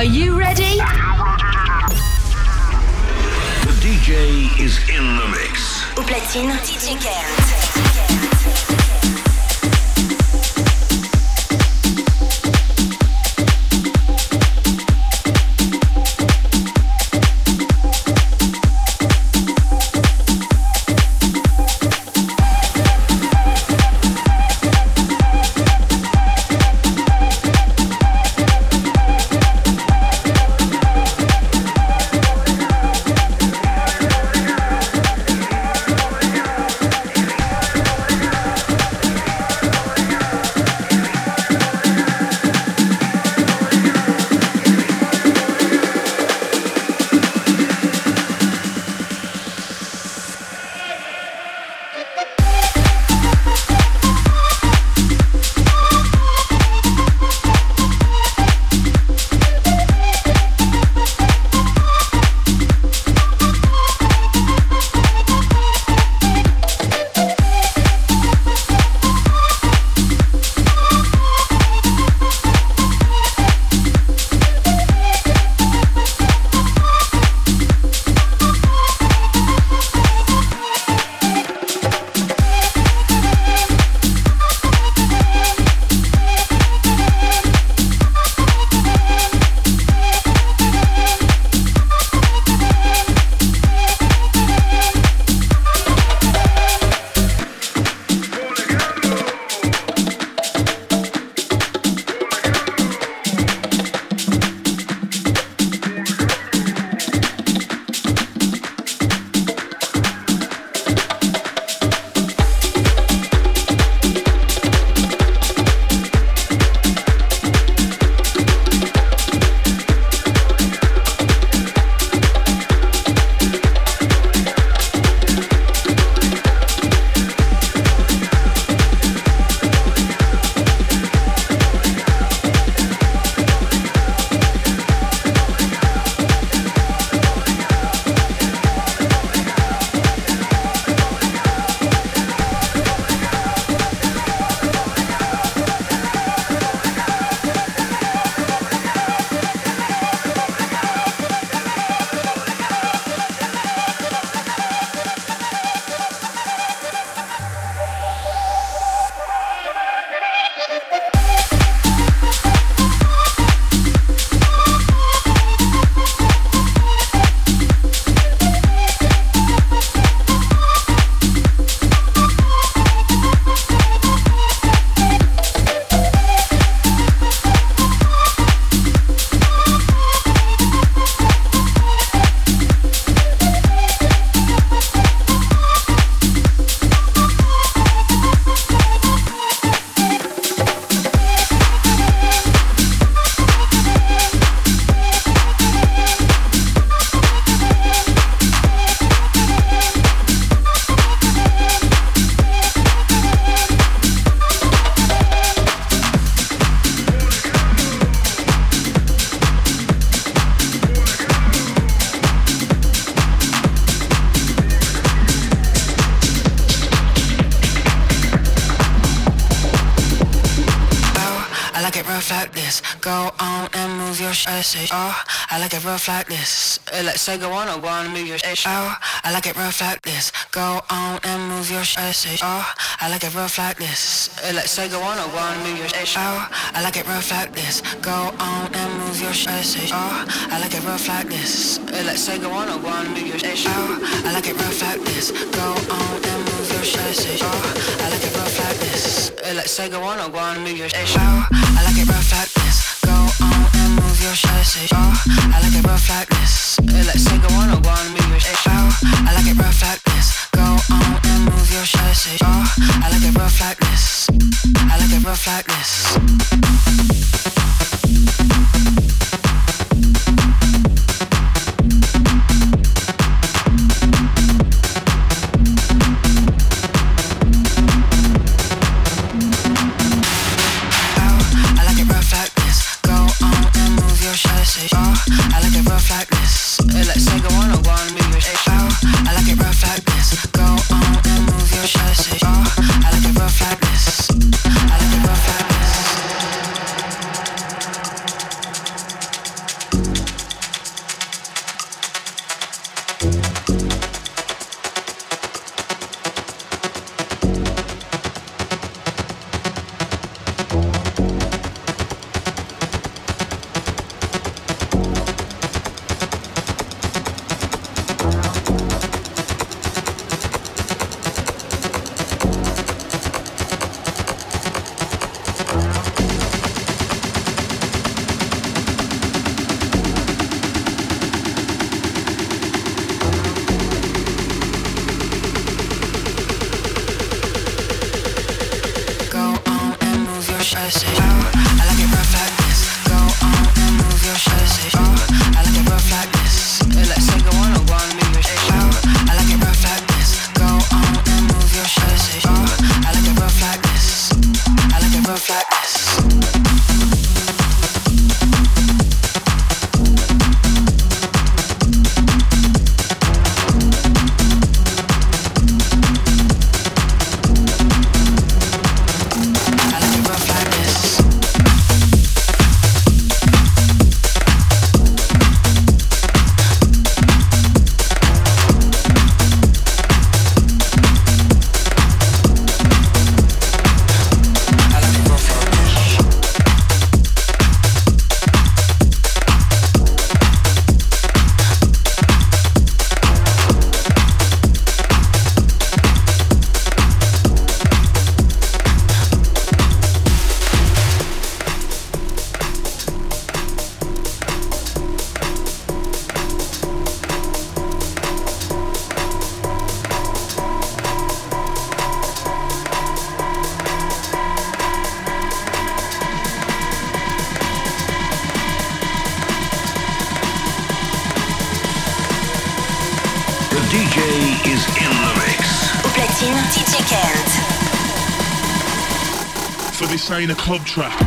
Are you ready? The DJ is in the mix. Au platine, DJ Kent. Rough like this. Go on and move your shit. Eh, oh, I like it rough eh, like this. Let's say go on or go on and move your shit. Eh, oh, I like it rough like this. Go on and move your shit. Oh, I like it rough like this. Let's say go on or go on and move your shit. Oh, I like it rough like this. Go on and move your shit. Oh, I like it rough like this. Let's say go on or go on and move your shit. Oh, I like it rough like this. Go on and move your shit. Oh, I like it rough like this. Let's say go on or go on and move your shit. Oh, I like it rough like this. Go on and move your shit. Oh, I like it rough like this. Let's say go on or go on move your shit. Oh, I like it rough like this. Go on and move your shit. Oh, I like it rough like this. I like it rough like this. in a club track.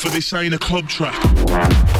for this ain't a club track.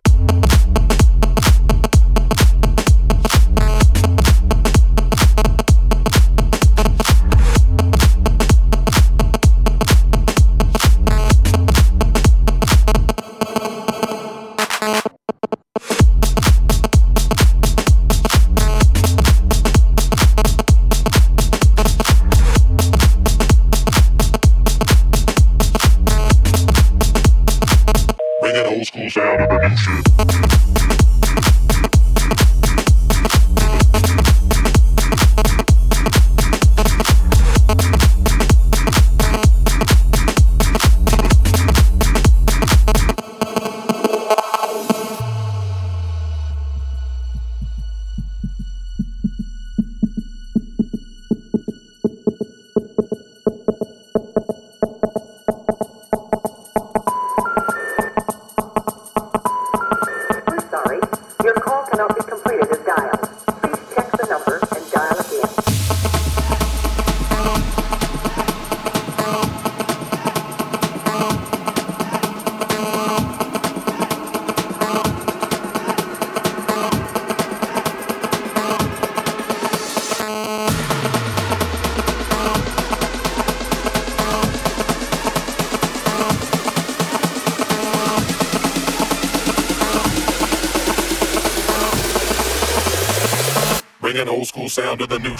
sound of the new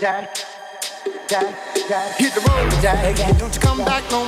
Jack, Jack, Jack. Hit the road, Jack. Don't you come back no more.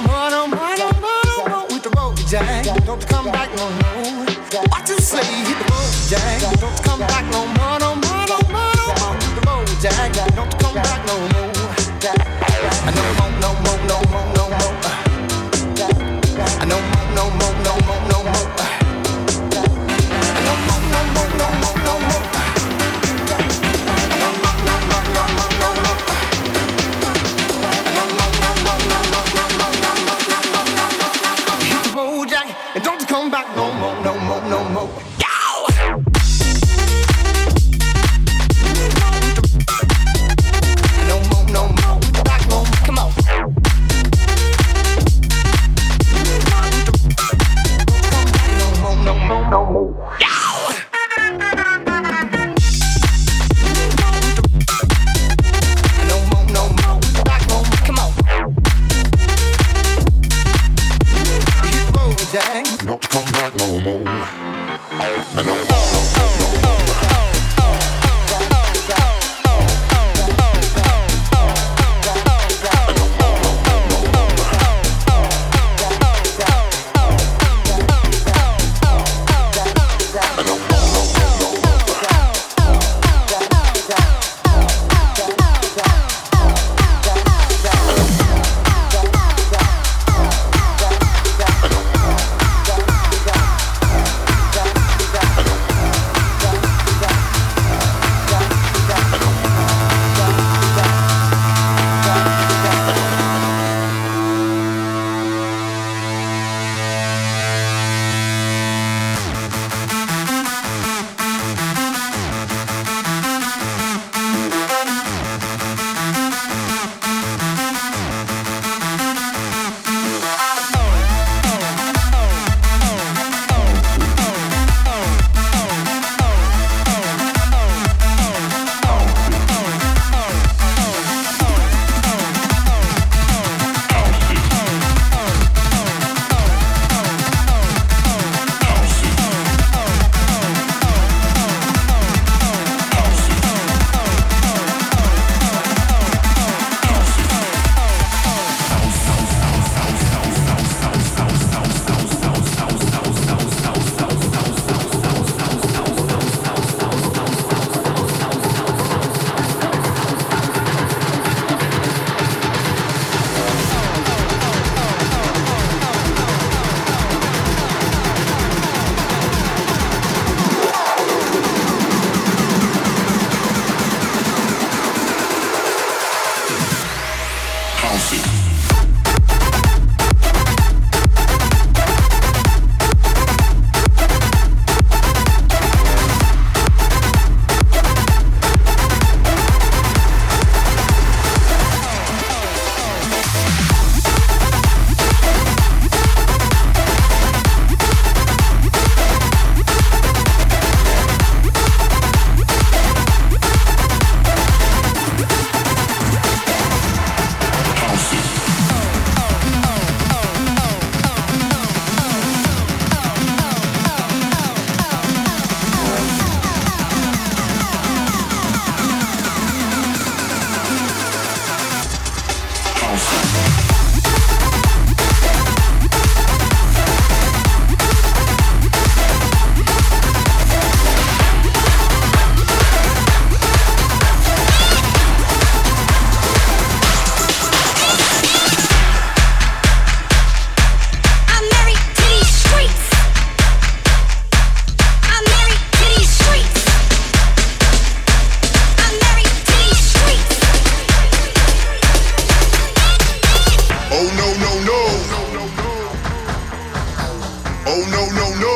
no, no, no.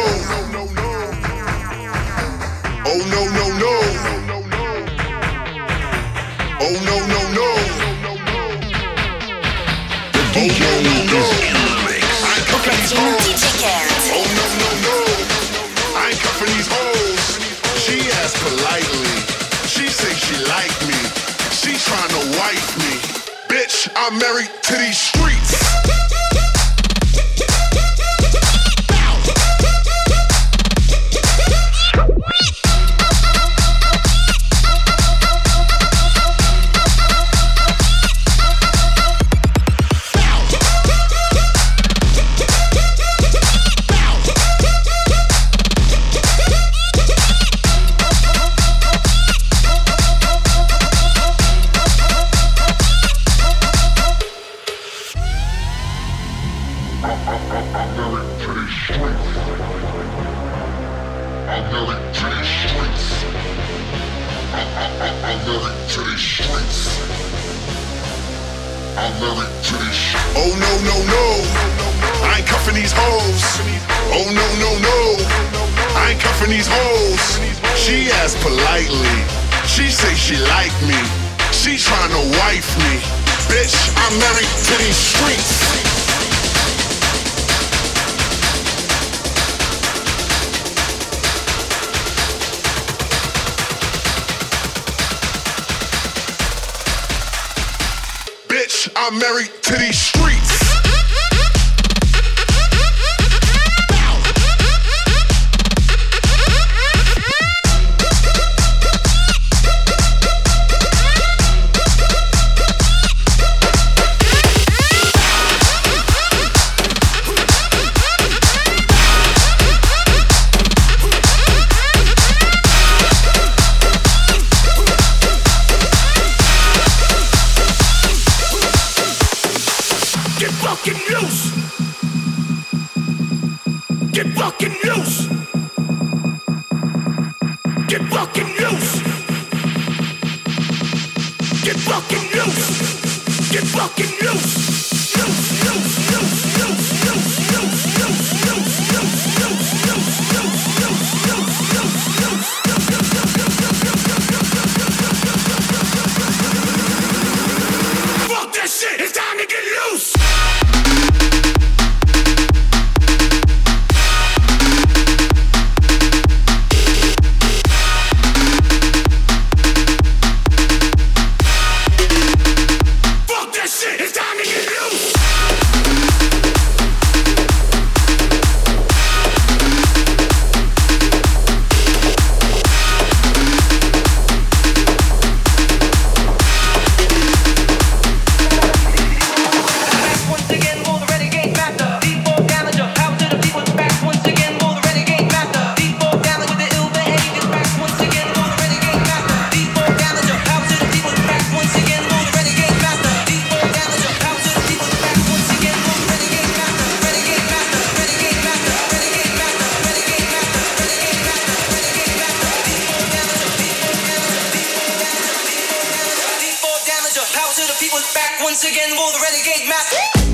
People's back. Once again, will the renegade master.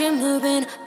Are shimmering.